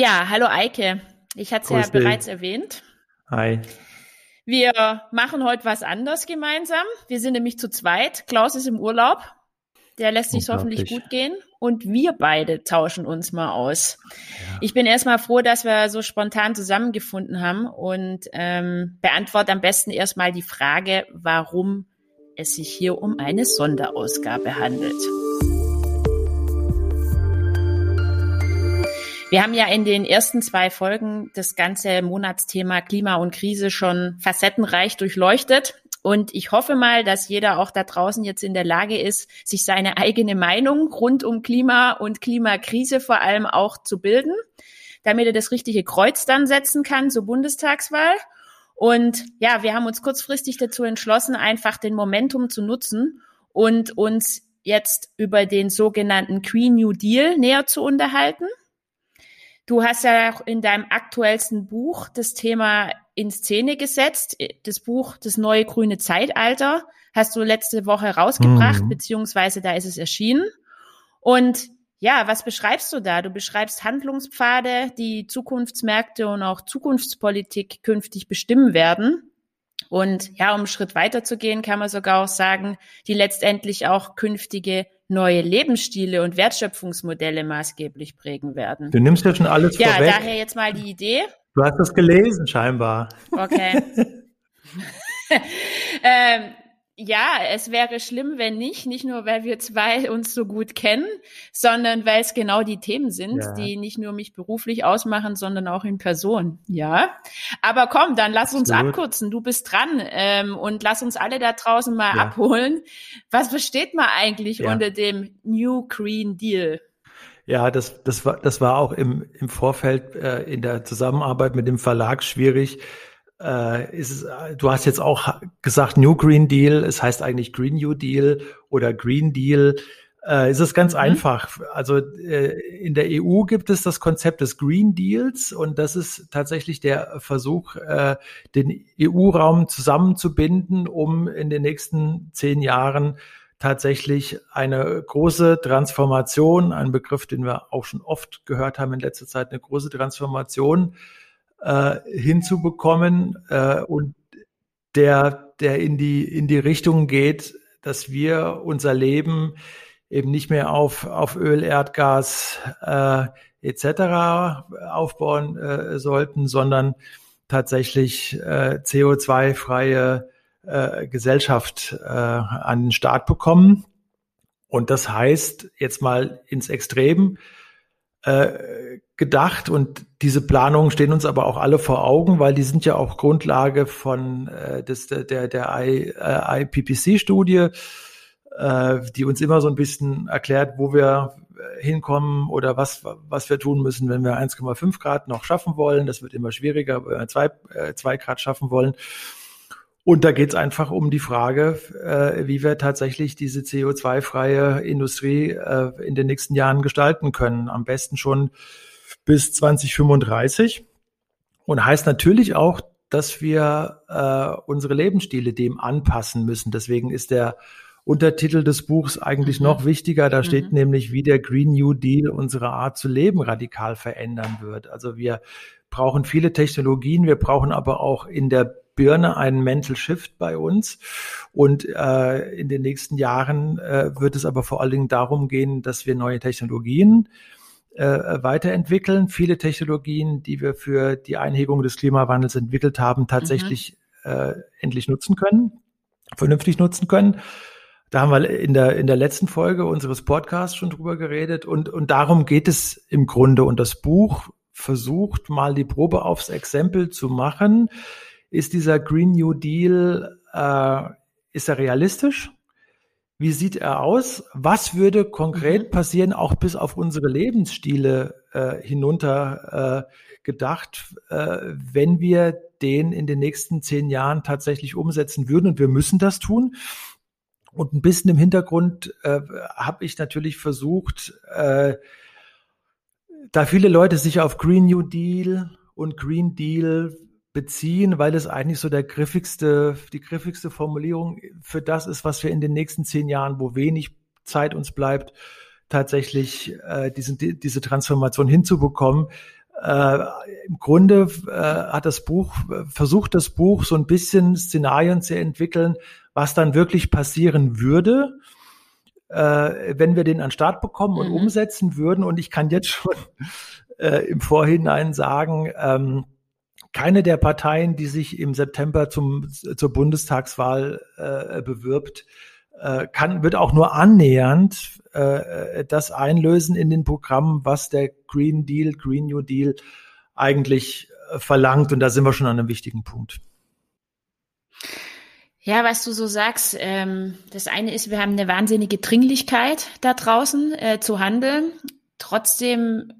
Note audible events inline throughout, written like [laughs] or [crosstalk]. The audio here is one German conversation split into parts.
Ja, hallo Eike. Ich hatte es ja bereits erwähnt. Hi. Wir machen heute was anders gemeinsam. Wir sind nämlich zu zweit. Klaus ist im Urlaub. Der lässt sich hoffentlich gut gehen. Und wir beide tauschen uns mal aus. Ich bin erstmal froh, dass wir so spontan zusammengefunden haben und ähm, beantworte am besten erstmal die Frage, warum es sich hier um eine Sonderausgabe handelt. Wir haben ja in den ersten zwei Folgen das ganze Monatsthema Klima und Krise schon facettenreich durchleuchtet. Und ich hoffe mal, dass jeder auch da draußen jetzt in der Lage ist, sich seine eigene Meinung rund um Klima und Klimakrise vor allem auch zu bilden, damit er das richtige Kreuz dann setzen kann zur Bundestagswahl. Und ja, wir haben uns kurzfristig dazu entschlossen, einfach den Momentum zu nutzen und uns jetzt über den sogenannten Green New Deal näher zu unterhalten. Du hast ja auch in deinem aktuellsten Buch das Thema in Szene gesetzt. Das Buch Das neue grüne Zeitalter hast du letzte Woche rausgebracht, Mhm. beziehungsweise da ist es erschienen. Und ja, was beschreibst du da? Du beschreibst Handlungspfade, die Zukunftsmärkte und auch Zukunftspolitik künftig bestimmen werden. Und ja, um einen Schritt weiter zu gehen, kann man sogar auch sagen, die letztendlich auch künftige neue Lebensstile und Wertschöpfungsmodelle maßgeblich prägen werden. Du nimmst ja schon alles Ja, vorweg. daher jetzt mal die Idee. Du hast das gelesen, scheinbar. Okay. [laughs] [laughs] ähm, ja, es wäre schlimm, wenn nicht. Nicht nur, weil wir zwei uns so gut kennen, sondern weil es genau die Themen sind, Ja. die nicht nur mich beruflich ausmachen, sondern auch in Person. Ja. Aber komm, dann lass uns Absolut. abkürzen. Du bist dran ähm, und lass uns alle da draußen mal Ja. abholen. Was versteht man eigentlich Ja. unter dem New Green Deal? Ja, das, das, war, das war auch im, im Vorfeld äh, in der Zusammenarbeit mit dem Verlag schwierig. Äh, ist es, äh, du hast jetzt auch gesagt New Green Deal, es heißt eigentlich Green New Deal oder Green Deal. Äh, es ist ganz Mhm. einfach. Also äh, in der EU gibt es das Konzept des Green Deals und das ist tatsächlich der Versuch, äh, den EU-Raum zusammenzubinden, um in den nächsten zehn Jahren tatsächlich eine große Transformation, ein Begriff, den wir auch schon oft gehört haben in letzter Zeit, eine große Transformation äh, hinzubekommen äh, und der, der in die, in die Richtung geht, dass wir unser Leben eben nicht mehr auf, auf Öl, Erdgas äh, etc. aufbauen äh, sollten, sondern tatsächlich äh, CO2-freie äh, Gesellschaft äh, an den Start bekommen. Und das heißt jetzt mal ins Extrem äh, gedacht und diese Planungen stehen uns aber auch alle vor Augen, weil die sind ja auch Grundlage von äh, des, der, der I, äh, IPPC-Studie, äh, die uns immer so ein bisschen erklärt, wo wir äh, hinkommen oder was, was wir tun müssen, wenn wir 1,5 Grad noch schaffen wollen. Das wird immer schwieriger, wenn wir zwei, äh, zwei Grad schaffen wollen. Und da geht es einfach um die Frage, äh, wie wir tatsächlich diese CO2-freie Industrie äh, in den nächsten Jahren gestalten können. Am besten schon bis 2035. Und heißt natürlich auch, dass wir äh, unsere Lebensstile dem anpassen müssen. Deswegen ist der Untertitel des Buchs eigentlich Mhm. noch wichtiger. Da steht Mhm. nämlich, wie der Green New Deal unsere Art zu leben radikal verändern wird. Also wir brauchen viele Technologien, wir brauchen aber auch in der Birne einen Mental Shift bei uns. Und äh, in den nächsten Jahren äh, wird es aber vor allen Dingen darum gehen, dass wir neue Technologien äh, weiterentwickeln. Viele Technologien, die wir für die Einhegung des Klimawandels entwickelt haben, tatsächlich äh, endlich nutzen können, vernünftig nutzen können. Da haben wir in der, in der letzten Folge unseres Podcasts schon drüber geredet und, und darum geht es im Grunde. Und das Buch versucht mal die Probe aufs Exempel zu machen. Ist dieser Green New Deal, äh, ist er realistisch? Wie sieht er aus? Was würde konkret Mhm. passieren, auch bis auf unsere Lebensstile äh, hinunter äh, gedacht, äh, wenn wir den in den nächsten zehn Jahren tatsächlich umsetzen würden? Und wir müssen das tun. Und ein bisschen im Hintergrund äh, habe ich natürlich versucht, äh, da viele Leute sich auf Green New Deal und Green Deal beziehen, weil es eigentlich so der griffigste, die griffigste Formulierung für das ist, was wir in den nächsten zehn Jahren, wo wenig Zeit uns bleibt, tatsächlich äh, diesen, die, diese Transformation hinzubekommen, Äh, Im Grunde äh, hat das Buch, versucht das Buch so ein bisschen Szenarien zu entwickeln, was dann wirklich passieren würde, äh, wenn wir den an Start bekommen und mhm. umsetzen würden. Und ich kann jetzt schon äh, im Vorhinein sagen, ähm, keine der Parteien, die sich im September zum, zur Bundestagswahl äh, bewirbt, äh, kann, wird auch nur annähernd äh, das einlösen in den Programmen, was der Green Deal, Green New Deal eigentlich äh, verlangt. Und da sind wir schon an einem wichtigen Punkt. Ja, was du so sagst, ähm, das eine ist, wir haben eine wahnsinnige Dringlichkeit da draußen äh, zu handeln. Trotzdem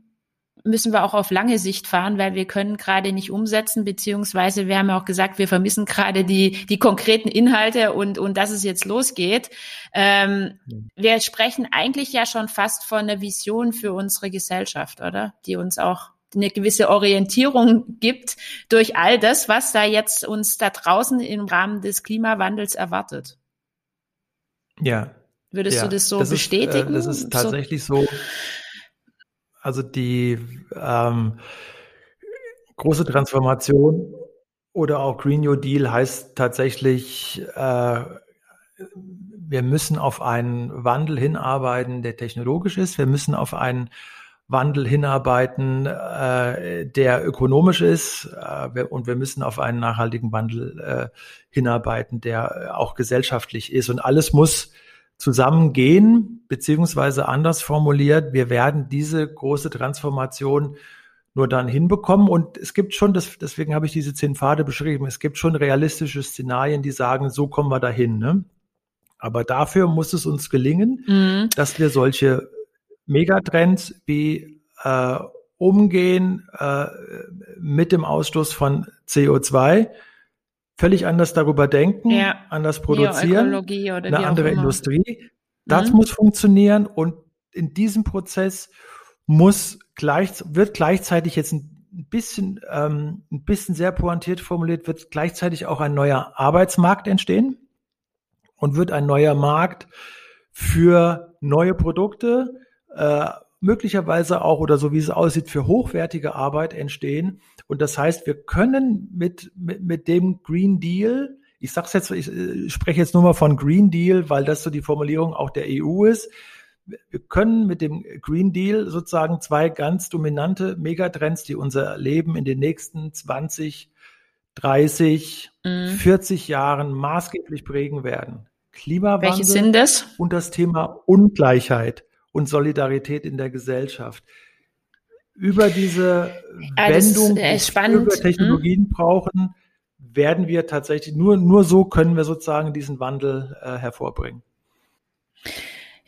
müssen wir auch auf lange Sicht fahren, weil wir können gerade nicht umsetzen, beziehungsweise wir haben ja auch gesagt, wir vermissen gerade die, die konkreten Inhalte und, und dass es jetzt losgeht. Ähm, wir sprechen eigentlich ja schon fast von einer Vision für unsere Gesellschaft, oder? Die uns auch eine gewisse Orientierung gibt durch all das, was da jetzt uns da draußen im Rahmen des Klimawandels erwartet. Ja. Würdest ja, du das so das bestätigen? Ist, äh, das ist tatsächlich so. so also die ähm, große Transformation oder auch Green New Deal heißt tatsächlich, äh, wir müssen auf einen Wandel hinarbeiten, der technologisch ist. Wir müssen auf einen Wandel hinarbeiten, äh, der ökonomisch ist. Äh, und wir müssen auf einen nachhaltigen Wandel äh, hinarbeiten, der auch gesellschaftlich ist. Und alles muss zusammengehen, beziehungsweise anders formuliert, wir werden diese große Transformation nur dann hinbekommen. Und es gibt schon, das, deswegen habe ich diese zehn Pfade beschrieben, es gibt schon realistische Szenarien, die sagen, so kommen wir dahin. Ne? Aber dafür muss es uns gelingen, mhm. dass wir solche Megatrends wie äh, Umgehen äh, mit dem Ausstoß von CO2, völlig anders darüber denken, ja. anders produzieren, eine andere Industrie. Das mhm. muss funktionieren und in diesem Prozess muss gleich, wird gleichzeitig jetzt ein bisschen, ähm, ein bisschen sehr pointiert formuliert, wird gleichzeitig auch ein neuer Arbeitsmarkt entstehen und wird ein neuer Markt für neue Produkte, äh, möglicherweise auch oder so wie es aussieht, für hochwertige Arbeit entstehen. Und das heißt, wir können mit, mit, mit dem Green Deal, ich sag's jetzt, ich, ich spreche jetzt nur mal von Green Deal, weil das so die Formulierung auch der EU ist. Wir können mit dem Green Deal sozusagen zwei ganz dominante Megatrends, die unser Leben in den nächsten 20, 30, mhm. 40 Jahren maßgeblich prägen werden. Klimawandel Welche sind das? und das Thema Ungleichheit und Solidarität in der Gesellschaft. Über diese ja, Wendung, die wir über Technologien hm? brauchen, werden wir tatsächlich, nur, nur so können wir sozusagen diesen Wandel äh, hervorbringen.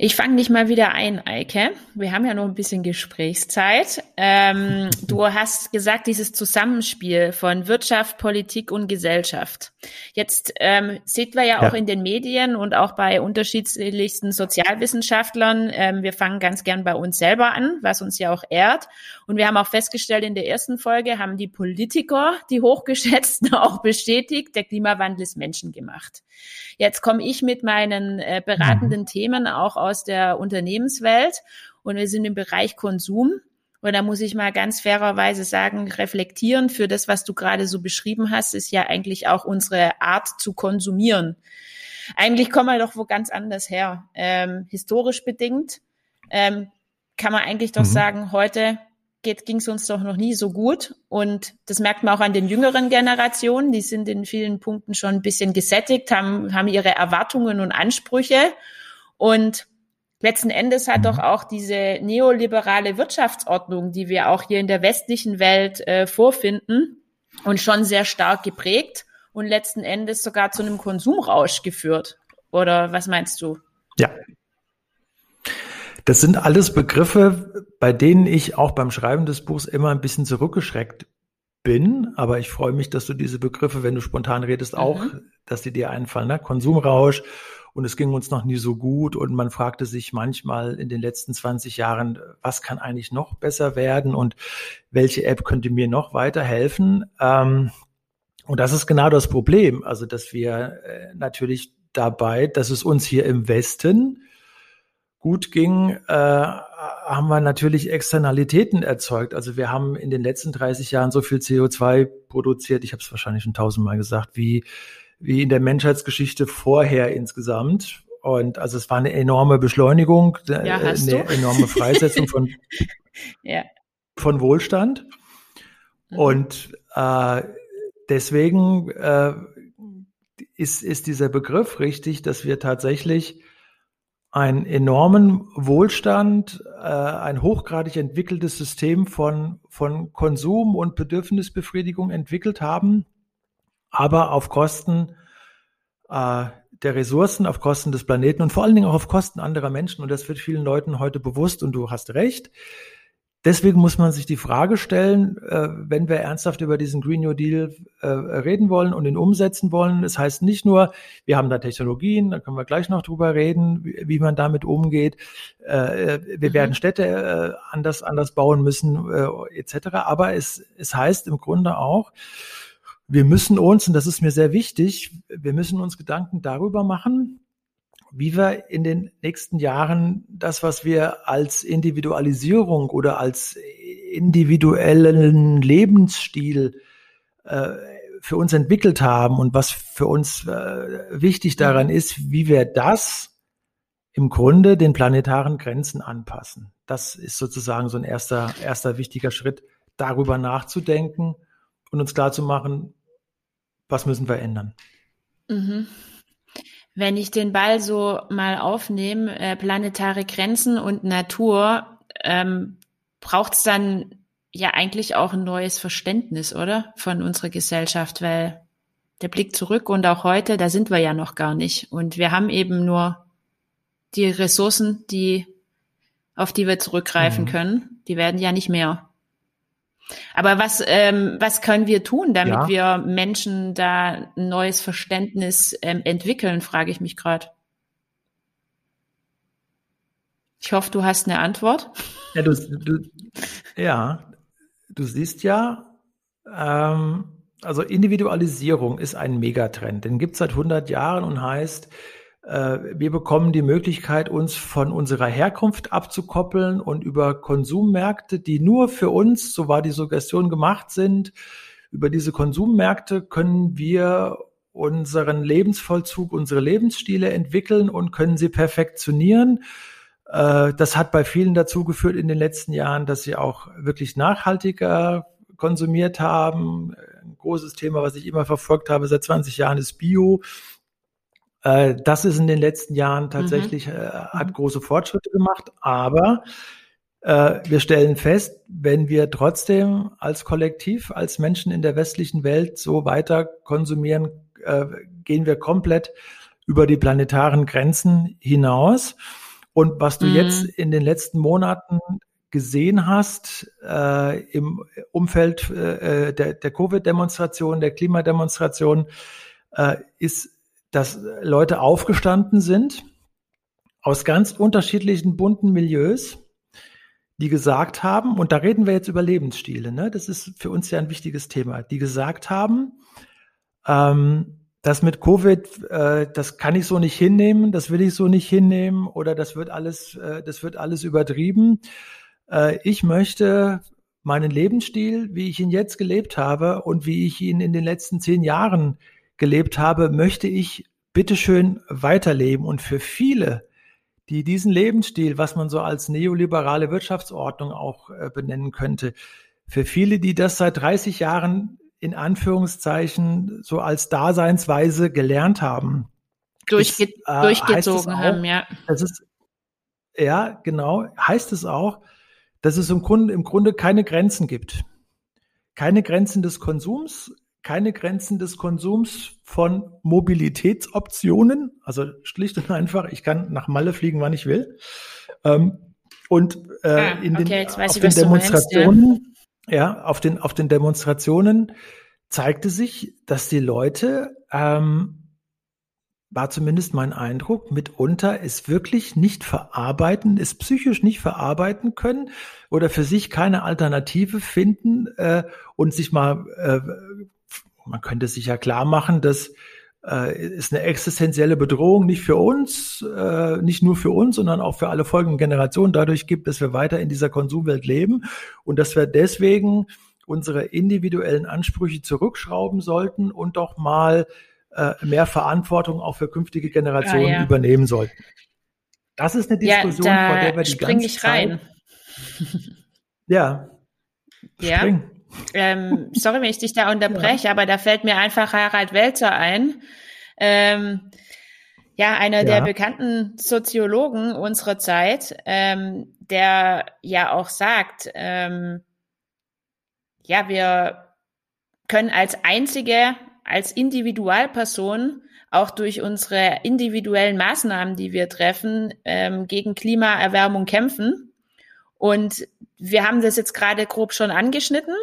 Ich fange dich mal wieder ein, Eike. Wir haben ja noch ein bisschen Gesprächszeit. Ähm, [laughs] du hast gesagt, dieses Zusammenspiel von Wirtschaft, Politik und Gesellschaft. Jetzt ähm, sieht wir ja, ja, auch in den Medien und auch bei unterschiedlichsten Sozialwissenschaftlern, ähm, wir fangen ganz gern bei uns selber an, was uns ja auch ehrt. Und wir haben auch festgestellt, in der ersten Folge haben die Politiker, die hochgeschätzten, [laughs] auch bestätigt, der Klimawandel ist menschengemacht. Jetzt komme ich mit meinen äh, beratenden mhm. Themen auch aus der Unternehmenswelt und wir sind im Bereich Konsum. Und da muss ich mal ganz fairerweise sagen, reflektieren für das, was du gerade so beschrieben hast, ist ja eigentlich auch unsere Art zu konsumieren. Eigentlich kommen wir doch wo ganz anders her. Ähm, historisch bedingt ähm, kann man eigentlich doch mhm. sagen, heute ging es uns doch noch nie so gut. Und das merkt man auch an den jüngeren Generationen. Die sind in vielen Punkten schon ein bisschen gesättigt, haben, haben ihre Erwartungen und Ansprüche. Und letzten Endes hat doch auch diese neoliberale Wirtschaftsordnung, die wir auch hier in der westlichen Welt äh, vorfinden und schon sehr stark geprägt und letzten Endes sogar zu einem Konsumrausch geführt. Oder was meinst du? Ja, das sind alles Begriffe, bei denen ich auch beim Schreiben des Buchs immer ein bisschen zurückgeschreckt bin. Aber ich freue mich, dass du diese Begriffe, wenn du spontan redest, auch, mhm. dass die dir einfallen. Ne? Konsumrausch und es ging uns noch nie so gut und man fragte sich manchmal in den letzten 20 Jahren, was kann eigentlich noch besser werden und welche App könnte mir noch weiterhelfen? Ähm, und das ist genau das Problem. Also, dass wir äh, natürlich dabei, dass es uns hier im Westen gut ging, äh, haben wir natürlich Externalitäten erzeugt. Also wir haben in den letzten 30 Jahren so viel CO2 produziert, ich habe es wahrscheinlich schon tausendmal gesagt, wie, wie in der Menschheitsgeschichte vorher insgesamt. Und also es war eine enorme Beschleunigung, ja, äh, eine du? enorme Freisetzung von, [laughs] ja. von Wohlstand. Mhm. Und äh, deswegen äh, ist, ist dieser Begriff richtig, dass wir tatsächlich einen enormen Wohlstand, äh, ein hochgradig entwickeltes System von, von Konsum und Bedürfnisbefriedigung entwickelt haben, aber auf Kosten äh, der Ressourcen, auf Kosten des Planeten und vor allen Dingen auch auf Kosten anderer Menschen. Und das wird vielen Leuten heute bewusst und du hast recht. Deswegen muss man sich die Frage stellen, äh, wenn wir ernsthaft über diesen Green New Deal äh, reden wollen und ihn umsetzen wollen. Es das heißt nicht nur, wir haben da Technologien, da können wir gleich noch drüber reden, wie, wie man damit umgeht. Äh, wir mhm. werden Städte äh, anders, anders bauen müssen, äh, etc. Aber es, es heißt im Grunde auch, wir müssen uns, und das ist mir sehr wichtig, wir müssen uns Gedanken darüber machen, wie wir in den nächsten Jahren das, was wir als Individualisierung oder als individuellen Lebensstil äh, für uns entwickelt haben und was für uns äh, wichtig daran mhm. ist, wie wir das im Grunde den planetaren Grenzen anpassen. Das ist sozusagen so ein erster, erster wichtiger Schritt, darüber nachzudenken und uns klarzumachen, was müssen wir ändern. Mhm. Wenn ich den Ball so mal aufnehme, äh, planetare Grenzen und Natur, ähm, braucht es dann ja eigentlich auch ein neues Verständnis, oder? Von unserer Gesellschaft, weil der Blick zurück und auch heute, da sind wir ja noch gar nicht. Und wir haben eben nur die Ressourcen, die, auf die wir zurückgreifen mhm. können. Die werden ja nicht mehr. Aber was, ähm, was können wir tun, damit ja. wir Menschen da ein neues Verständnis ähm, entwickeln, frage ich mich gerade. Ich hoffe, du hast eine Antwort. Ja, du, du, ja, du siehst ja, ähm, also Individualisierung ist ein Megatrend. Den gibt es seit 100 Jahren und heißt, wir bekommen die Möglichkeit, uns von unserer Herkunft abzukoppeln und über Konsummärkte, die nur für uns, so war die Suggestion, gemacht sind, über diese Konsummärkte können wir unseren Lebensvollzug, unsere Lebensstile entwickeln und können sie perfektionieren. Äh, das hat bei vielen dazu geführt in den letzten Jahren, dass sie auch wirklich nachhaltiger konsumiert haben. Ein großes Thema, was ich immer verfolgt habe seit 20 Jahren, ist Bio. Äh, das ist in den letzten Jahren mhm. tatsächlich, mhm. äh, hat mhm. große Fortschritte gemacht, aber äh, wir stellen fest, wenn wir trotzdem als Kollektiv, als Menschen in der westlichen Welt so weiter konsumieren, äh, gehen wir komplett über die planetaren Grenzen hinaus. Und was du mhm. jetzt in den letzten Monaten gesehen hast äh, im Umfeld äh, der, der Covid-Demonstration, der Klimademonstration, äh, ist dass Leute aufgestanden sind aus ganz unterschiedlichen bunten Milieus, die gesagt haben, und da reden wir jetzt über Lebensstile, ne? das ist für uns ja ein wichtiges Thema, die gesagt haben, ähm, das mit Covid, äh, das kann ich so nicht hinnehmen, das will ich so nicht hinnehmen oder das wird alles, äh, das wird alles übertrieben. Äh, ich möchte meinen Lebensstil, wie ich ihn jetzt gelebt habe und wie ich ihn in den letzten zehn Jahren gelebt habe, möchte ich bitteschön weiterleben. Und für viele, die diesen Lebensstil, was man so als neoliberale Wirtschaftsordnung auch äh, benennen könnte, für viele, die das seit 30 Jahren in Anführungszeichen so als Daseinsweise gelernt haben, Durchge ist, äh, durchgezogen auch, haben, ja. Das ist, ja, genau, heißt es auch, dass es im Grunde, im Grunde keine Grenzen gibt. Keine Grenzen des Konsums, keine Grenzen des Konsums von Mobilitätsoptionen, also schlicht und einfach, ich kann nach Malle fliegen, wann ich will. Ähm, und äh, ah, in den, okay, auf den Demonstrationen, meinst, ja. ja, auf den auf den Demonstrationen zeigte sich, dass die Leute ähm, war zumindest mein Eindruck, mitunter es wirklich nicht verarbeiten, es psychisch nicht verarbeiten können oder für sich keine Alternative finden äh, und sich mal äh, man könnte sich ja klar machen, dass äh, ist eine existenzielle Bedrohung, nicht für uns, äh, nicht nur für uns, sondern auch für alle folgenden Generationen. Dadurch gibt, dass wir weiter in dieser Konsumwelt leben und dass wir deswegen unsere individuellen Ansprüche zurückschrauben sollten und doch mal äh, mehr Verantwortung auch für künftige Generationen ja, ja. übernehmen sollten. Das ist eine Diskussion, ja, vor der wir die ganze ich rein. Zeit. ja. Ja. Ähm, sorry, wenn ich dich da unterbreche, ja. aber da fällt mir einfach Harald Welzer ein. Ähm, ja, einer ja. der bekannten Soziologen unserer Zeit, ähm, der ja auch sagt, ähm, ja, wir können als einzige, als Individualperson auch durch unsere individuellen Maßnahmen, die wir treffen, ähm, gegen Klimaerwärmung kämpfen. Und wir haben das jetzt gerade grob schon angeschnitten.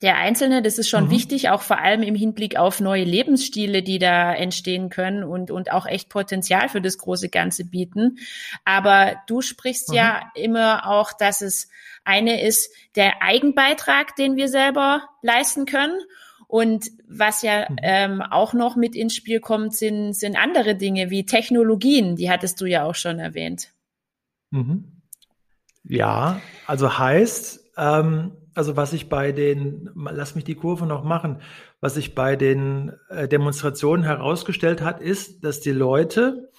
Der Einzelne, das ist schon mhm. wichtig, auch vor allem im Hinblick auf neue Lebensstile, die da entstehen können und, und auch echt Potenzial für das große Ganze bieten. Aber du sprichst mhm. ja immer auch, dass es eine ist der Eigenbeitrag, den wir selber leisten können. Und was ja mhm. ähm, auch noch mit ins Spiel kommt, sind, sind andere Dinge wie Technologien. Die hattest du ja auch schon erwähnt. Mhm. Ja, also heißt, ähm, also was ich bei den, lass mich die Kurve noch machen, was sich bei den äh, Demonstrationen herausgestellt hat, ist, dass die Leute,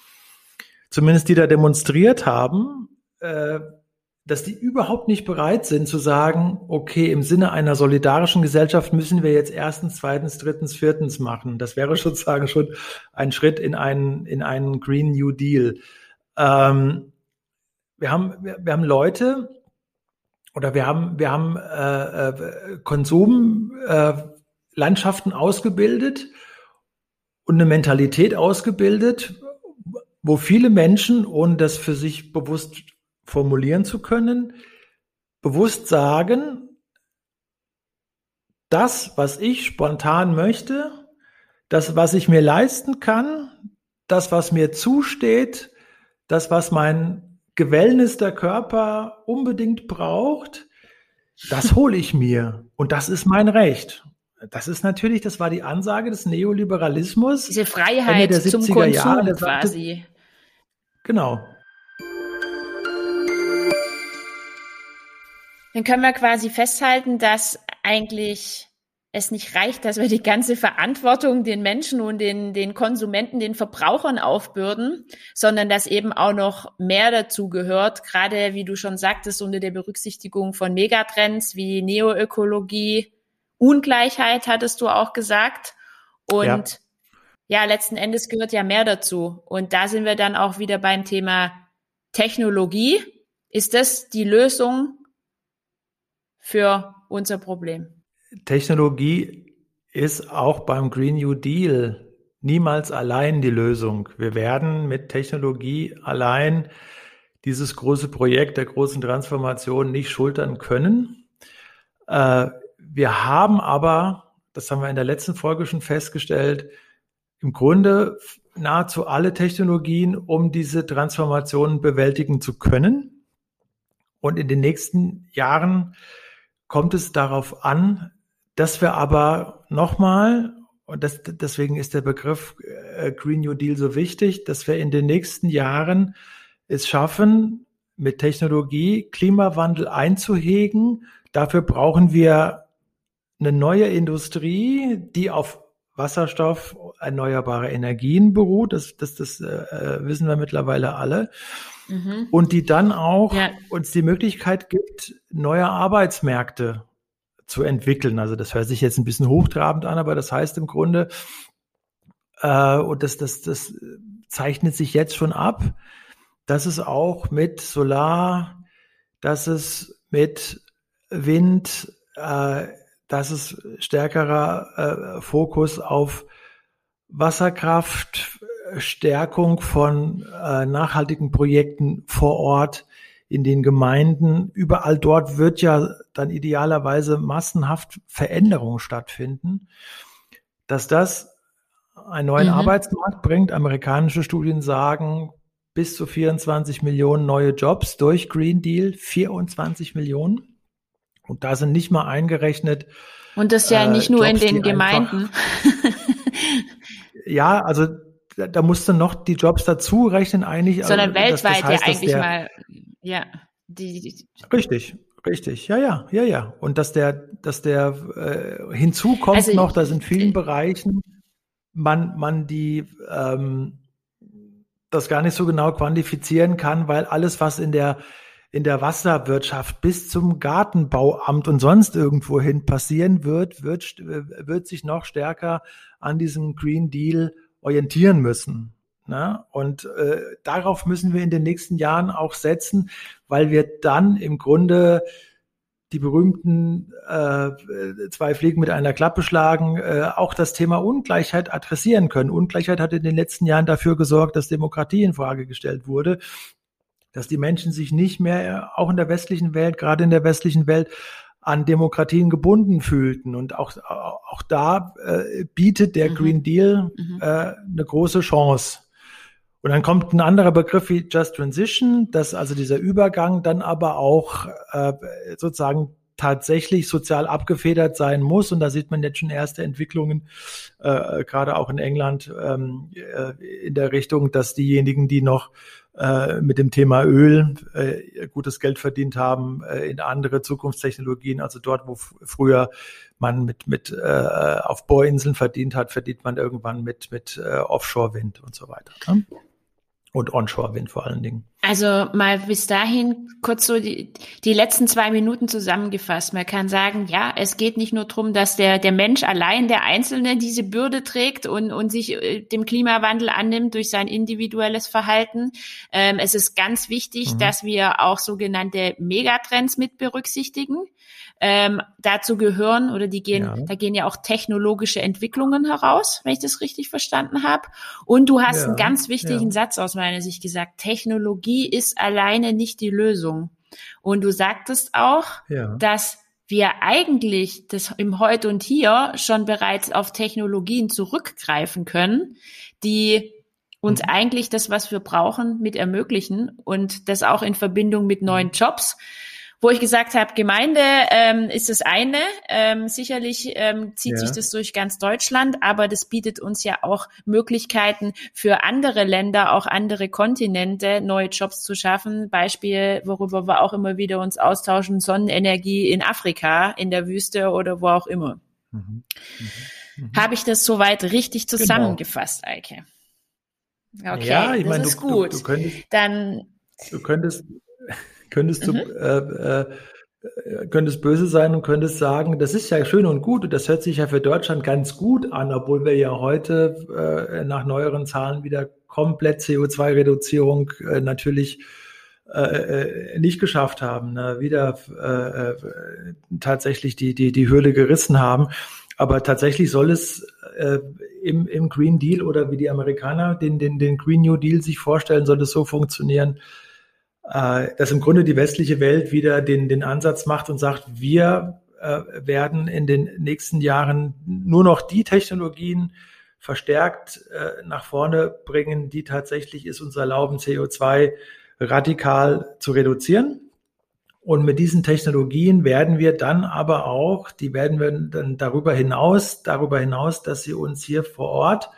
zumindest die da demonstriert haben, äh, dass die überhaupt nicht bereit sind zu sagen, okay, im Sinne einer solidarischen Gesellschaft müssen wir jetzt erstens, zweitens, drittens, viertens machen. Das wäre [laughs] sozusagen schon ein Schritt in einen, in einen Green New Deal. Ähm, wir haben, wir, wir haben Leute oder wir haben, wir haben äh, äh, Konsumlandschaften äh, ausgebildet und eine Mentalität ausgebildet, wo viele Menschen, ohne das für sich bewusst formulieren zu können, bewusst sagen, das, was ich spontan möchte, das, was ich mir leisten kann, das, was mir zusteht, das, was mein gewellnister Körper unbedingt braucht, das hole ich mir und das ist mein Recht. Das ist natürlich, das war die Ansage des Neoliberalismus. Diese Freiheit zum Konsum Jahre, quasi. Genau, Dann können wir quasi festhalten, dass eigentlich es nicht reicht, dass wir die ganze Verantwortung den Menschen und den, den Konsumenten, den Verbrauchern aufbürden, sondern dass eben auch noch mehr dazu gehört, gerade wie du schon sagtest, unter der Berücksichtigung von Megatrends wie Neoökologie, Ungleichheit hattest du auch gesagt. Und ja. ja, letzten Endes gehört ja mehr dazu. Und da sind wir dann auch wieder beim Thema Technologie. Ist das die Lösung für unser Problem. Technologie ist auch beim Green New Deal niemals allein die Lösung. Wir werden mit Technologie allein dieses große Projekt der großen Transformation nicht schultern können. Äh, wir haben aber, das haben wir in der letzten Folge schon festgestellt, im Grunde nahezu alle Technologien, um diese Transformation bewältigen zu können. Und in den nächsten Jahren kommt es darauf an, dass wir aber nochmal, und das, deswegen ist der Begriff äh, Green New Deal so wichtig, dass wir in den nächsten Jahren es schaffen, mit Technologie Klimawandel einzuhegen. Dafür brauchen wir eine neue Industrie, die auf Wasserstoff, erneuerbare Energien beruht. Das, das, das äh, wissen wir mittlerweile alle. Mhm. Und die dann auch ja. uns die Möglichkeit gibt, neue Arbeitsmärkte zu entwickeln. Also das hört sich jetzt ein bisschen hochtrabend an, aber das heißt im Grunde, äh, und das, das, das zeichnet sich jetzt schon ab, dass es auch mit Solar, dass es mit Wind, äh, dass es stärkerer äh, Fokus auf Wasserkraft, Stärkung von äh, nachhaltigen Projekten vor Ort in den Gemeinden. Überall dort wird ja dann idealerweise massenhaft Veränderungen stattfinden. Dass das einen neuen mhm. Arbeitsmarkt bringt. Amerikanische Studien sagen, bis zu 24 Millionen neue Jobs durch Green Deal, 24 Millionen. Und da sind nicht mal eingerechnet. Und das ja nicht nur Jobs, in den Gemeinden. [laughs] ja, also da musst du noch die Jobs dazu rechnen eigentlich. Sondern also, weltweit das, das heißt, ja eigentlich der, mal, ja. Die, die, richtig, richtig, ja, ja, ja, ja. Und dass der, dass der äh, hinzukommt also, noch, dass in vielen äh, Bereichen man, man die ähm, das gar nicht so genau quantifizieren kann, weil alles, was in der in der Wasserwirtschaft bis zum Gartenbauamt und sonst irgendwo hin passieren wird, wird, wird sich noch stärker an diesem Green Deal orientieren müssen. Ne? Und äh, darauf müssen wir in den nächsten Jahren auch setzen, weil wir dann im Grunde die berühmten äh, zwei Fliegen mit einer Klappe schlagen, äh, auch das Thema Ungleichheit adressieren können. Ungleichheit hat in den letzten Jahren dafür gesorgt, dass Demokratie in Frage gestellt wurde, dass die Menschen sich nicht mehr, auch in der westlichen Welt, gerade in der westlichen Welt, an Demokratien gebunden fühlten. Und auch, auch da äh, bietet der mhm. Green Deal mhm. äh, eine große Chance. Und dann kommt ein anderer Begriff wie Just Transition, dass also dieser Übergang dann aber auch äh, sozusagen tatsächlich sozial abgefedert sein muss. Und da sieht man jetzt schon erste Entwicklungen, äh, gerade auch in England, ähm, äh, in der Richtung, dass diejenigen, die noch äh, mit dem Thema Öl äh, gutes Geld verdient haben, äh, in andere Zukunftstechnologien, also dort, wo früher man mit, mit äh, auf Bohrinseln verdient hat, verdient man irgendwann mit, mit äh, Offshore-Wind und so weiter. Ne? Und Onshore-Wind vor allen Dingen. Also mal bis dahin kurz so die, die letzten zwei Minuten zusammengefasst. Man kann sagen, ja, es geht nicht nur darum, dass der, der Mensch allein, der Einzelne, diese Bürde trägt und, und sich äh, dem Klimawandel annimmt durch sein individuelles Verhalten. Ähm, es ist ganz wichtig, mhm. dass wir auch sogenannte Megatrends mit berücksichtigen. Ähm, dazu gehören oder die gehen, ja. da gehen ja auch technologische Entwicklungen heraus, wenn ich das richtig verstanden habe. Und du hast ja. einen ganz wichtigen ja. Satz aus meiner Sicht gesagt: Technologie ist alleine nicht die Lösung. Und du sagtest auch, dass wir eigentlich das im Heute und Hier schon bereits auf Technologien zurückgreifen können, die uns mhm. eigentlich das, was wir brauchen, mit ermöglichen und das auch in Verbindung mit neuen mhm. Jobs wo ich gesagt habe, Gemeinde ähm, ist das eine. Ähm, sicherlich ähm, zieht ja. sich das durch ganz Deutschland, aber das bietet uns ja auch Möglichkeiten für andere Länder, auch andere Kontinente, neue Jobs zu schaffen. Beispiel, worüber wir auch immer wieder uns austauschen, Sonnenenergie in Afrika, in der Wüste oder wo auch immer. Mhm. Mhm. Mhm. Habe ich das soweit richtig genau. zusammengefasst, genau. Eike? Okay, ja, ich das meine, ist du, gut. Du, du könntest, Dann du könntest könntest du, mhm. äh, äh, könntest böse sein und könntest sagen, das ist ja schön und gut und das hört sich ja für Deutschland ganz gut an, obwohl wir ja heute äh, nach neueren Zahlen wieder komplett CO2-Reduzierung äh, natürlich äh, äh, nicht geschafft haben, ne? wieder äh, äh, tatsächlich die, die, die Hürde gerissen haben. Aber tatsächlich soll es äh, im, im Green Deal oder wie die Amerikaner den, den, den Green New Deal sich vorstellen, soll es so funktionieren, äh, dass im Grunde die westliche Welt wieder den, den Ansatz macht und sagt, wir äh, werden in den nächsten Jahren nur noch die Technologien verstärkt äh, nach vorne bringen, die tatsächlich es uns erlauben, CO2 radikal zu reduzieren. Und mit diesen Technologien werden wir dann aber auch, die werden wir dann darüber hinaus, darüber hinaus, dass sie uns hier vor Ort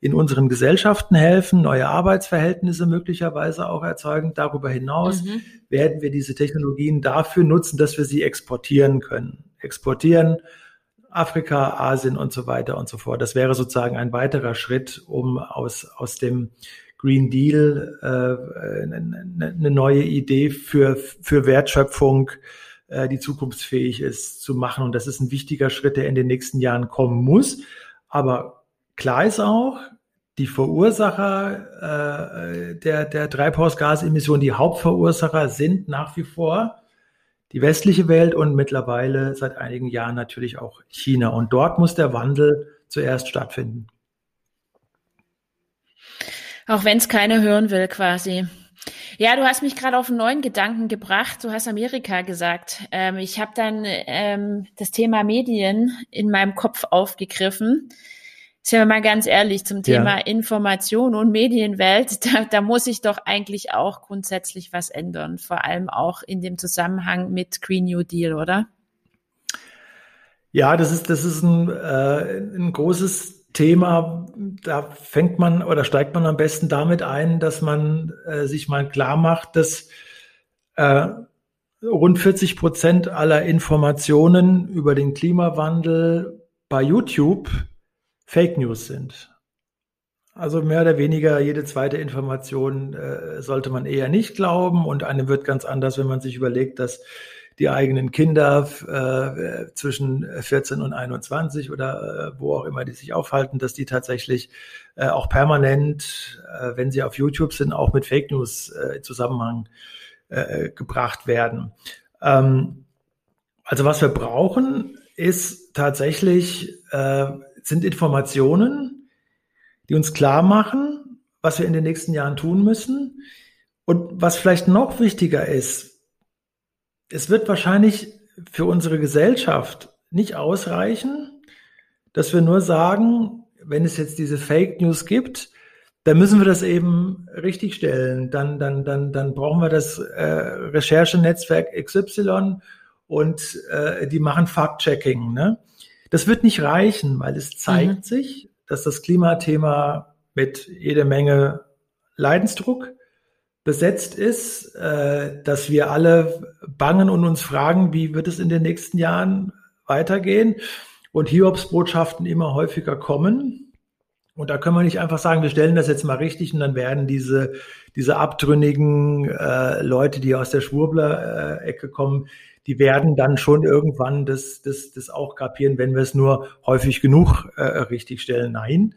in unseren Gesellschaften helfen, neue Arbeitsverhältnisse möglicherweise auch erzeugen. Darüber hinaus mhm. werden wir diese Technologien dafür nutzen, dass wir sie exportieren können. Exportieren Afrika, Asien und so weiter und so fort. Das wäre sozusagen ein weiterer Schritt, um aus, aus dem Green Deal äh, eine neue Idee für, für Wertschöpfung, äh, die zukunftsfähig ist, zu machen. Und das ist ein wichtiger Schritt, der in den nächsten Jahren kommen muss. Aber Klar ist auch, die Verursacher äh, der, der Treibhausgasemissionen, die Hauptverursacher sind nach wie vor die westliche Welt und mittlerweile seit einigen Jahren natürlich auch China. Und dort muss der Wandel zuerst stattfinden. Auch wenn es keiner hören will, quasi. Ja, du hast mich gerade auf einen neuen Gedanken gebracht. Du hast Amerika gesagt. Ähm, ich habe dann ähm, das Thema Medien in meinem Kopf aufgegriffen sind wir mal ganz ehrlich, zum Thema ja. Information und Medienwelt, [laughs] da, da muss sich doch eigentlich auch grundsätzlich was ändern, vor allem auch in dem Zusammenhang mit Green New Deal, oder? Ja, das ist, das ist ein, äh, ein großes Thema, da fängt man oder steigt man am besten damit ein, dass man äh, sich mal klar macht, dass äh, rund 40 Prozent aller Informationen über den Klimawandel bei YouTube Fake News sind. Also mehr oder weniger jede zweite Information äh, sollte man eher nicht glauben und eine wird ganz anders, wenn man sich überlegt, dass die eigenen Kinder äh, zwischen 14 und 21 oder äh, wo auch immer die sich aufhalten, dass die tatsächlich äh, auch permanent, äh, wenn sie auf YouTube sind, auch mit Fake News äh, Zusammenhang äh, gebracht werden. Ähm, also was wir brauchen, ist tatsächlich, äh, sind Informationen, die uns klar machen, was wir in den nächsten Jahren tun müssen. Und was vielleicht noch wichtiger ist, es wird wahrscheinlich für unsere Gesellschaft nicht ausreichen, dass wir nur sagen, wenn es jetzt diese Fake News gibt, dann müssen wir das eben richtig stellen. Dann, dann, dann, dann brauchen wir das äh, Recherchenetzwerk XY und äh, die machen Fact-Checking. Ne? Das wird nicht reichen, weil es zeigt mhm. sich, dass das Klimathema mit jede Menge Leidensdruck besetzt ist, äh, dass wir alle bangen und uns fragen, wie wird es in den nächsten Jahren weitergehen und Hiobs-Botschaften immer häufiger kommen. Und da können wir nicht einfach sagen, wir stellen das jetzt mal richtig und dann werden diese, diese abtrünnigen äh, Leute, die aus der Schwurbler-Ecke kommen, die werden dann schon irgendwann das, das, das auch kapieren, wenn wir es nur häufig genug äh, richtig stellen. Nein,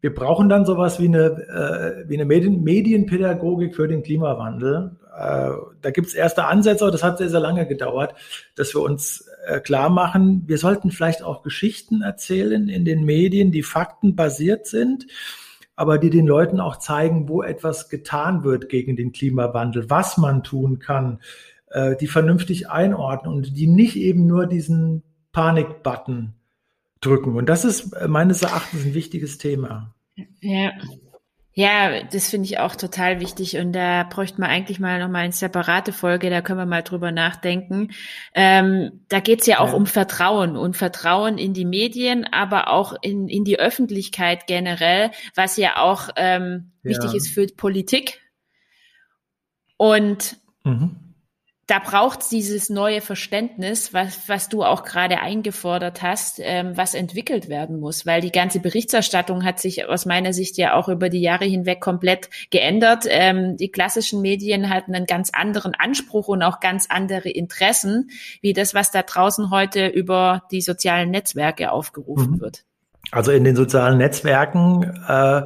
wir brauchen dann sowas wie eine, äh, wie eine Medien Medienpädagogik für den Klimawandel. Äh, da gibt es erste Ansätze, aber das hat sehr, sehr lange gedauert, dass wir uns äh, klar machen, wir sollten vielleicht auch Geschichten erzählen in den Medien, die faktenbasiert sind, aber die den Leuten auch zeigen, wo etwas getan wird gegen den Klimawandel, was man tun kann, äh, die vernünftig einordnen und die nicht eben nur diesen Panik-Button drücken. Und das ist äh, meines Erachtens ein wichtiges Thema. Ja. Ja, das finde ich auch total wichtig und da bräuchte man eigentlich mal nochmal eine separate Folge, da können wir mal drüber nachdenken. Ähm, da geht's ja auch ja. um Vertrauen und Vertrauen in die Medien, aber auch in, in die Öffentlichkeit generell, was ja auch ähm, ja. wichtig ist für Politik. Und mhm da braucht es dieses neue Verständnis, was, was du auch gerade eingefordert hast, ähm, was entwickelt werden muss, weil die ganze Berichterstattung hat sich aus meiner Sicht ja auch über die Jahre hinweg komplett geändert. Ähm, die klassischen Medien hatten einen ganz anderen Anspruch und auch ganz andere Interessen, wie das, was da draußen heute über die sozialen Netzwerke aufgerufen mhm. wird. Also in den sozialen Netzwerken äh,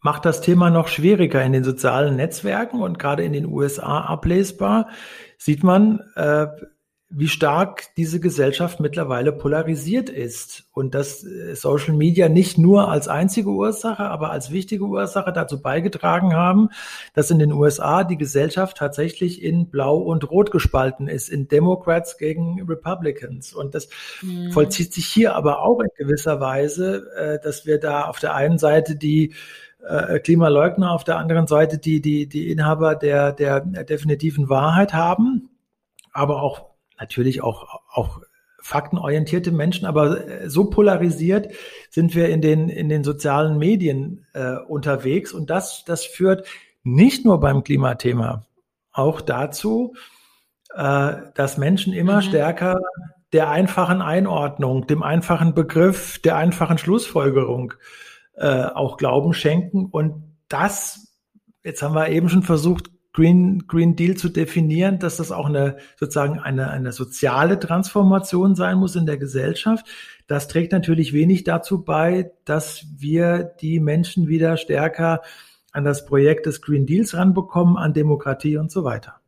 macht das Thema noch schwieriger in den sozialen Netzwerken und gerade in den USA ablesbar sieht man, äh, wie stark diese Gesellschaft mittlerweile polarisiert ist und dass äh, Social Media nicht nur als einzige Ursache, aber als wichtige Ursache dazu beigetragen haben, dass in den USA die Gesellschaft tatsächlich in Blau und Rot gespalten ist, in Democrats gegen Republicans. Und das mhm. vollzieht sich hier aber auch in gewisser Weise, äh, dass wir da auf der einen Seite die äh, Klimaleugner, auf der anderen Seite die, die, die Inhaber der, der definitiven Wahrheit haben, aber auch natürlich auch, auch faktenorientierte Menschen, aber äh, so polarisiert sind wir in den, in den sozialen Medien äh, unterwegs und das, das führt nicht nur beim Klimathema auch dazu, äh, dass Menschen immer mhm. stärker der einfachen Einordnung, dem einfachen Begriff, der einfachen Schlussfolgerung äh, auch Glauben schenken. Und das, jetzt haben wir eben schon versucht, Green, Green Deal zu definieren, dass das auch eine sozusagen eine, eine soziale Transformation sein muss in der Gesellschaft. Das trägt natürlich wenig dazu bei, dass wir die Menschen wieder stärker an das Projekt des Green Deals ranbekommen, an Demokratie und so weiter.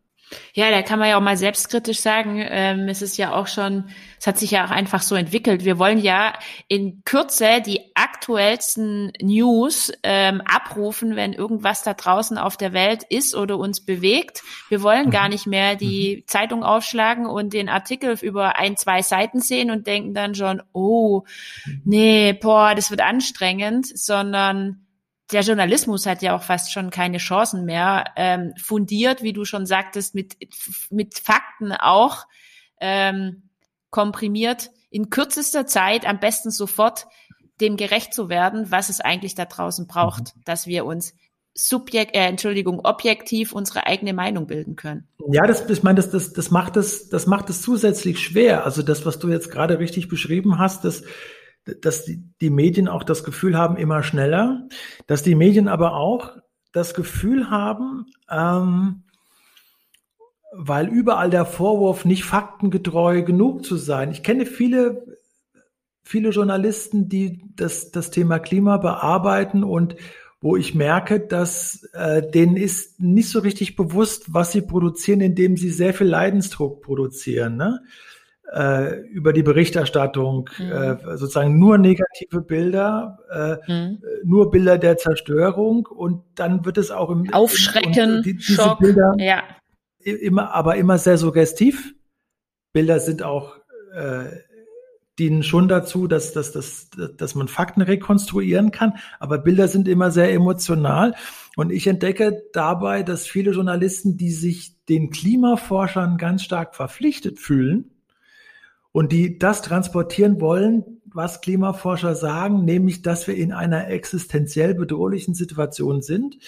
Ja, da kann man ja auch mal selbstkritisch sagen, ähm, es ist ja auch schon, es hat sich ja auch einfach so entwickelt. Wir wollen ja in Kürze die aktuellsten News ähm, abrufen, wenn irgendwas da draußen auf der Welt ist oder uns bewegt. Wir wollen gar mhm. nicht mehr die mhm. Zeitung aufschlagen und den Artikel über ein, zwei Seiten sehen und denken dann schon, oh, mhm. nee, boah, das wird anstrengend, sondern der Journalismus hat ja auch fast schon keine Chancen mehr, ähm, fundiert, wie du schon sagtest, mit, mit Fakten auch ähm, komprimiert, in kürzester Zeit, am besten sofort dem gerecht zu werden, was es eigentlich da draußen braucht, mhm. dass wir uns subjekt, äh, Entschuldigung, objektiv unsere eigene Meinung bilden können. Ja, das, ich meine, das, das, das macht es, das macht es zusätzlich schwer. Also das, was du jetzt gerade richtig beschrieben hast, das, dass die, die Medien auch das Gefühl haben, immer schneller, dass die Medien aber auch das Gefühl haben, ähm, weil überall der Vorwurf, nicht faktengetreu genug zu sein. Ich kenne viele, viele Journalisten, die das, das Thema Klima bearbeiten und wo ich merke, dass äh, denen ist nicht so richtig bewusst, was sie produzieren, indem sie sehr viel Leidensdruck produzieren. Ne? Äh, über die Berichterstattung, mhm. äh, sozusagen nur negative Bilder, äh, mhm. nur Bilder der Zerstörung und dann wird es auch im Aufschrecken, im, die, Schock, Bilder ja. immer, aber immer sehr suggestiv. Bilder sind auch äh, dienen schon dazu, dass, dass, dass, dass man Fakten rekonstruieren kann, aber Bilder sind immer sehr emotional. Und ich entdecke dabei, dass viele Journalisten, die sich den Klimaforschern ganz stark verpflichtet fühlen und die das transportieren wollen, was Klimaforscher sagen, nämlich, dass wir in einer existenziell bedrohlichen Situation sind,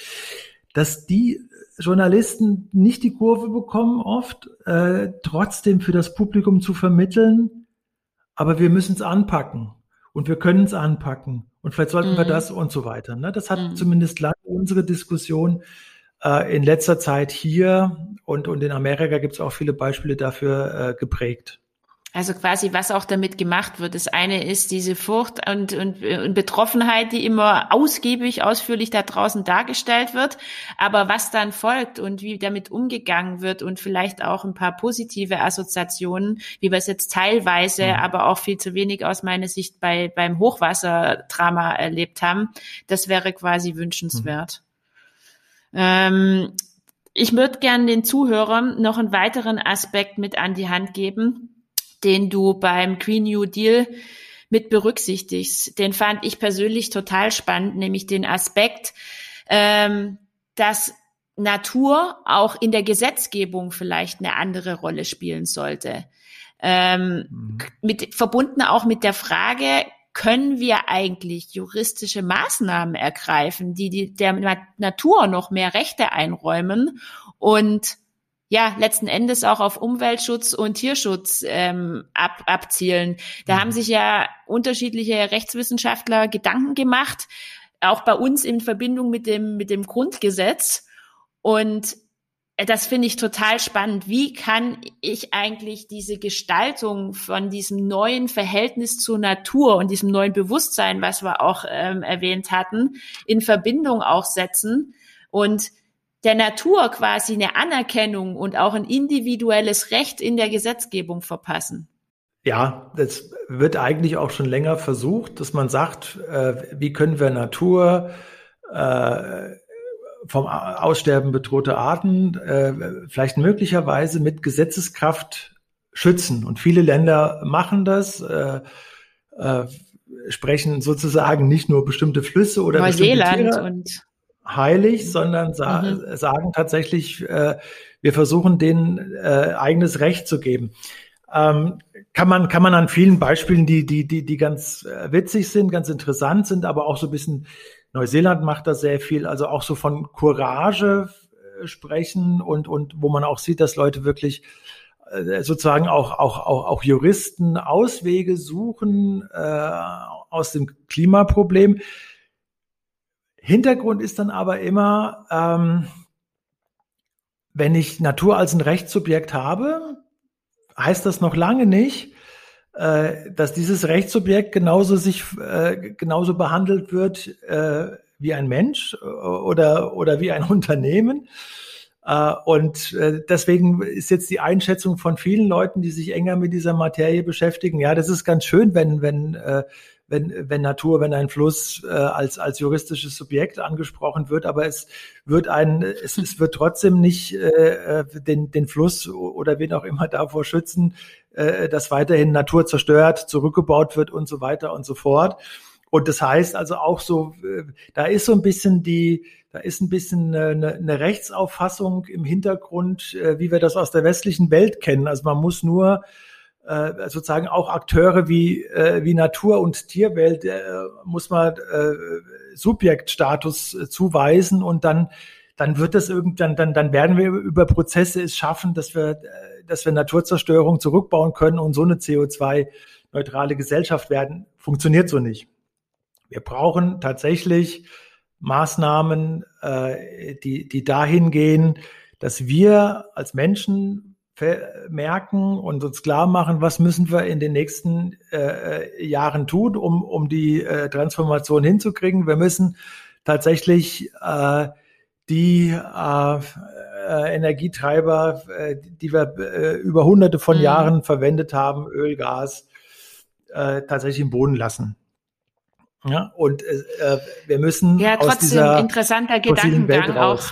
dass die Journalisten nicht die Kurve bekommen, oft äh, trotzdem für das Publikum zu vermitteln, aber wir müssen es anpacken und wir können es anpacken und vielleicht sollten mhm. wir das und so weiter. Ne? Das hat mhm. zumindest lange unsere Diskussion äh, in letzter Zeit hier und, und in Amerika gibt es auch viele Beispiele dafür äh, geprägt. Also quasi, was auch damit gemacht wird. Das eine ist diese Furcht und, und, und Betroffenheit, die immer ausgiebig, ausführlich da draußen dargestellt wird. Aber was dann folgt und wie damit umgegangen wird und vielleicht auch ein paar positive Assoziationen, wie wir es jetzt teilweise, mhm. aber auch viel zu wenig aus meiner Sicht bei, beim Hochwasserdrama erlebt haben, das wäre quasi wünschenswert. Mhm. Ähm, ich würde gerne den Zuhörern noch einen weiteren Aspekt mit an die Hand geben den du beim Green New Deal mit berücksichtigst. Den fand ich persönlich total spannend, nämlich den Aspekt, ähm, dass Natur auch in der Gesetzgebung vielleicht eine andere Rolle spielen sollte. Ähm, mhm. mit, verbunden auch mit der Frage, können wir eigentlich juristische Maßnahmen ergreifen, die, die der Natur noch mehr Rechte einräumen und ja letzten Endes auch auf Umweltschutz und Tierschutz ähm, ab, abzielen. Da mhm. haben sich ja unterschiedliche Rechtswissenschaftler Gedanken gemacht, auch bei uns in Verbindung mit dem mit dem Grundgesetz und das finde ich total spannend. Wie kann ich eigentlich diese Gestaltung von diesem neuen Verhältnis zur Natur und diesem neuen Bewusstsein, was wir auch ähm, erwähnt hatten, in Verbindung auch setzen und der Natur quasi eine Anerkennung und auch ein individuelles Recht in der Gesetzgebung verpassen. Ja, das wird eigentlich auch schon länger versucht, dass man sagt, äh, wie können wir Natur äh, vom Aussterben bedrohte Arten äh, vielleicht möglicherweise mit Gesetzeskraft schützen. Und viele Länder machen das, äh, äh, sprechen sozusagen nicht nur bestimmte Flüsse oder Neuseeland bestimmte Tiere, und heilig, sondern sa mhm. sagen tatsächlich, äh, wir versuchen denen äh, eigenes Recht zu geben. Ähm, kann man kann man an vielen Beispielen, die die die die ganz äh, witzig sind, ganz interessant sind, aber auch so ein bisschen Neuseeland macht da sehr viel, also auch so von Courage äh, sprechen und und wo man auch sieht, dass Leute wirklich äh, sozusagen auch auch auch auch Juristen Auswege suchen äh, aus dem Klimaproblem. Hintergrund ist dann aber immer, ähm, wenn ich Natur als ein Rechtssubjekt habe, heißt das noch lange nicht, äh, dass dieses Rechtssubjekt genauso sich äh, genauso behandelt wird äh, wie ein Mensch äh, oder oder wie ein [laughs] Unternehmen. Äh, und äh, deswegen ist jetzt die Einschätzung von vielen Leuten, die sich enger mit dieser Materie beschäftigen, ja, das ist ganz schön, wenn wenn wenn, wenn Natur, wenn ein Fluss äh, als, als juristisches Subjekt angesprochen wird, aber es wird ein, es, es wird trotzdem nicht äh, äh, den, den Fluss oder wen auch immer davor schützen, äh, dass weiterhin Natur zerstört, zurückgebaut wird und so weiter und so fort. Und das heißt also auch so, äh, da ist so ein bisschen die, da ist ein bisschen eine, eine Rechtsauffassung im Hintergrund, äh, wie wir das aus der westlichen Welt kennen. Also man muss nur äh, sozusagen auch Akteure wie, äh, wie Natur und Tierwelt äh, muss man äh, Subjektstatus äh, zuweisen und dann dann wird das irgendwann, dann, dann werden wir über Prozesse es schaffen, dass wir, äh, dass wir Naturzerstörung zurückbauen können und so eine CO2-neutrale Gesellschaft werden. Funktioniert so nicht. Wir brauchen tatsächlich Maßnahmen, äh, die, die dahin gehen, dass wir als Menschen merken und uns klar machen, was müssen wir in den nächsten äh, Jahren tun, um, um die äh, Transformation hinzukriegen. Wir müssen tatsächlich äh, die äh, äh, Energietreiber, äh, die wir äh, über hunderte von mhm. Jahren verwendet haben, Öl, Gas, äh, tatsächlich im Boden lassen. Ja, und äh, äh wir müssen ja, trotzdem aus dieser interessanter Gedankengang auch.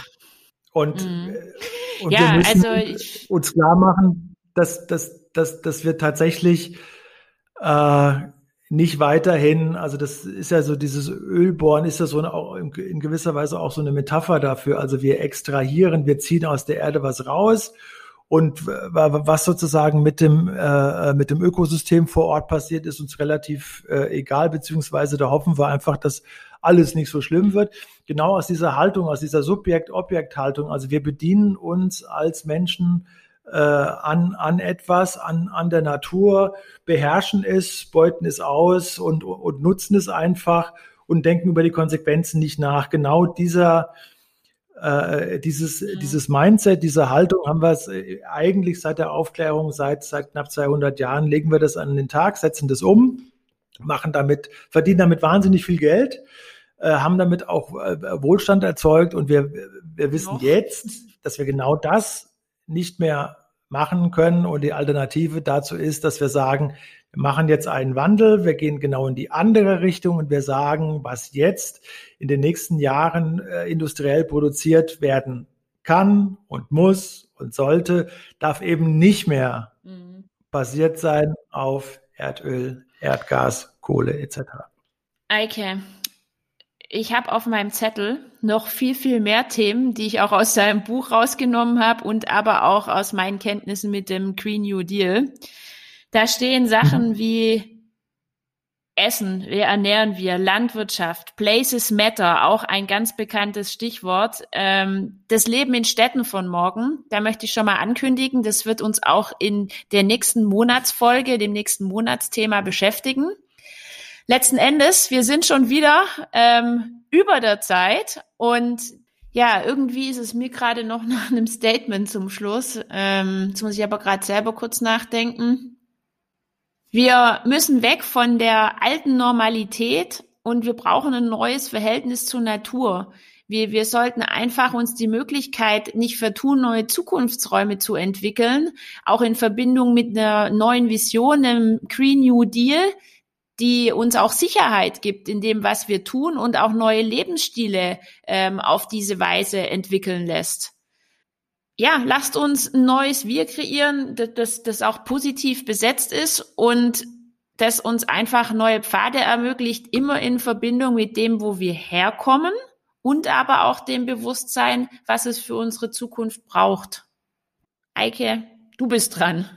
Und, mhm. Äh, und ja, wir müssen also ich, uns klar machen, dass, dass, dass, dass wir tatsächlich äh, nicht weiterhin, also das ist ja so dieses Ölbohren, ist ja so eine, in, in gewisser Weise auch so eine Metapher dafür. Also wir extrahieren, wir ziehen aus der Erde was raus und was sozusagen mit dem, äh, mit dem Ökosystem vor Ort passiert, ist uns relativ äh, egal, beziehungsweise da hoffen wir einfach, dass alles nicht so schlimm wird. Genau aus dieser Haltung, aus dieser Subjekt-Objekt-Haltung. Also wir bedienen uns als Menschen äh, an, an etwas, an, an der Natur, beherrschen es, beuten es aus und, und nutzen es einfach und denken über die Konsequenzen nicht nach. Genau dieser äh, dieses, mhm. dieses Mindset, diese Haltung haben wir es äh, eigentlich seit der Aufklärung, seit, seit knapp 200 Jahren, legen wir das an den Tag, setzen das um, machen damit, verdienen damit wahnsinnig viel Geld, äh, haben damit auch äh, Wohlstand erzeugt und wir, wir wissen Noch. jetzt, dass wir genau das nicht mehr machen können und die Alternative dazu ist, dass wir sagen, wir machen jetzt einen Wandel, wir gehen genau in die andere Richtung und wir sagen, was jetzt in den nächsten Jahren äh, industriell produziert werden kann und muss und sollte, darf eben nicht mehr mhm. basiert sein auf Erdöl, Erdgas, Kohle etc. Eike, ich habe auf meinem Zettel noch viel, viel mehr Themen, die ich auch aus seinem Buch rausgenommen habe und aber auch aus meinen Kenntnissen mit dem Green New Deal. Da stehen Sachen [laughs] wie Essen, wie ernähren wir, Landwirtschaft, Places Matter, auch ein ganz bekanntes Stichwort. Ähm, das Leben in Städten von morgen, da möchte ich schon mal ankündigen, das wird uns auch in der nächsten Monatsfolge, dem nächsten Monatsthema beschäftigen. Letzten Endes, wir sind schon wieder ähm, über der Zeit und ja, irgendwie ist es mir gerade noch [laughs] nach einem Statement zum Schluss. Ähm, jetzt muss ich aber gerade selber kurz nachdenken. Wir müssen weg von der alten Normalität und wir brauchen ein neues Verhältnis zur Natur. Wir, wir sollten einfach uns die Möglichkeit nicht vertun, neue Zukunftsräume zu entwickeln, auch in Verbindung mit einer neuen Vision, einem Green New Deal, die uns auch Sicherheit gibt in dem, was wir tun und auch neue Lebensstile ähm, auf diese Weise entwickeln lässt ja, lasst uns ein neues Wir kreieren, das, das auch positiv besetzt ist und das uns einfach neue Pfade ermöglicht, immer in Verbindung mit dem, wo wir herkommen und aber auch dem Bewusstsein, was es für unsere Zukunft braucht. Eike, du bist dran.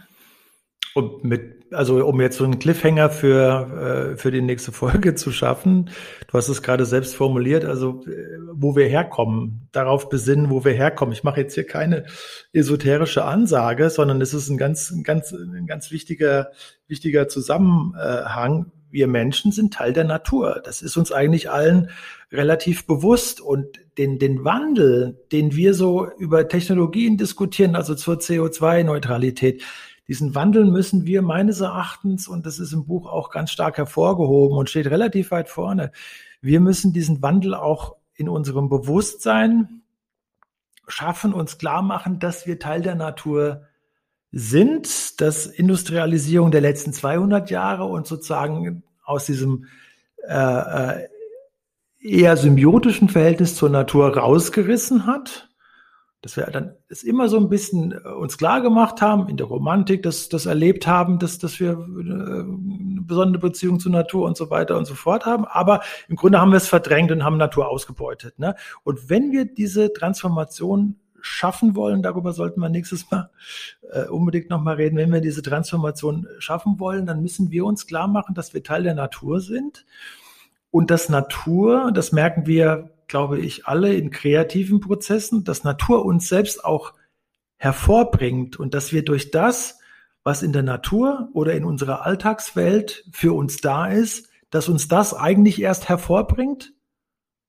Und mit also um jetzt so einen Cliffhanger für, äh, für die nächste Folge zu schaffen, du hast es gerade selbst formuliert, also äh, wo wir herkommen, darauf besinnen, wo wir herkommen. Ich mache jetzt hier keine esoterische Ansage, sondern es ist ein ganz, ganz, ein ganz wichtiger, wichtiger Zusammenhang. Wir Menschen sind Teil der Natur. Das ist uns eigentlich allen relativ bewusst und den, den Wandel, den wir so über Technologien diskutieren, also zur CO2-Neutralität, diesen Wandel müssen wir meines Erachtens, und das ist im Buch auch ganz stark hervorgehoben und steht relativ weit vorne, wir müssen diesen Wandel auch in unserem Bewusstsein schaffen, uns klar machen, dass wir Teil der Natur sind, dass Industrialisierung der letzten 200 Jahre und sozusagen aus diesem äh, äh, eher symbiotischen Verhältnis zur Natur rausgerissen hat dass wir dann es immer so ein bisschen äh, uns klar gemacht haben, in der Romantik, dass das erlebt haben, dass, dass wir äh, eine besondere Beziehung zur Natur und so weiter und so fort haben. Aber im Grunde haben wir es verdrängt und haben Natur ausgebeutet. Ne? Und wenn wir diese Transformation schaffen wollen, darüber sollten wir nächstes Mal äh, unbedingt nochmal reden, wenn wir diese Transformation schaffen wollen, dann müssen wir uns klar machen, dass wir Teil der Natur sind und dass Natur, das merken wir, glaube ich, alle in kreativen Prozessen, dass Natur uns selbst auch hervorbringt und dass wir durch das, was in der Natur oder in unserer Alltagswelt für uns da ist, dass uns das eigentlich erst hervorbringt,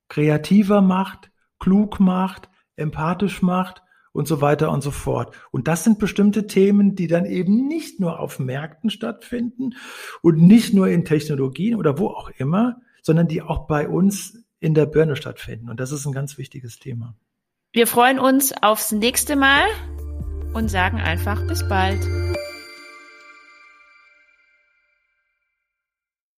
kreativer macht, klug macht, empathisch macht und so weiter und so fort. Und das sind bestimmte Themen, die dann eben nicht nur auf Märkten stattfinden und nicht nur in Technologien oder wo auch immer, sondern die auch bei uns in der Birne stattfinden. Und das ist ein ganz wichtiges Thema. Wir freuen uns aufs nächste Mal und sagen einfach bis bald.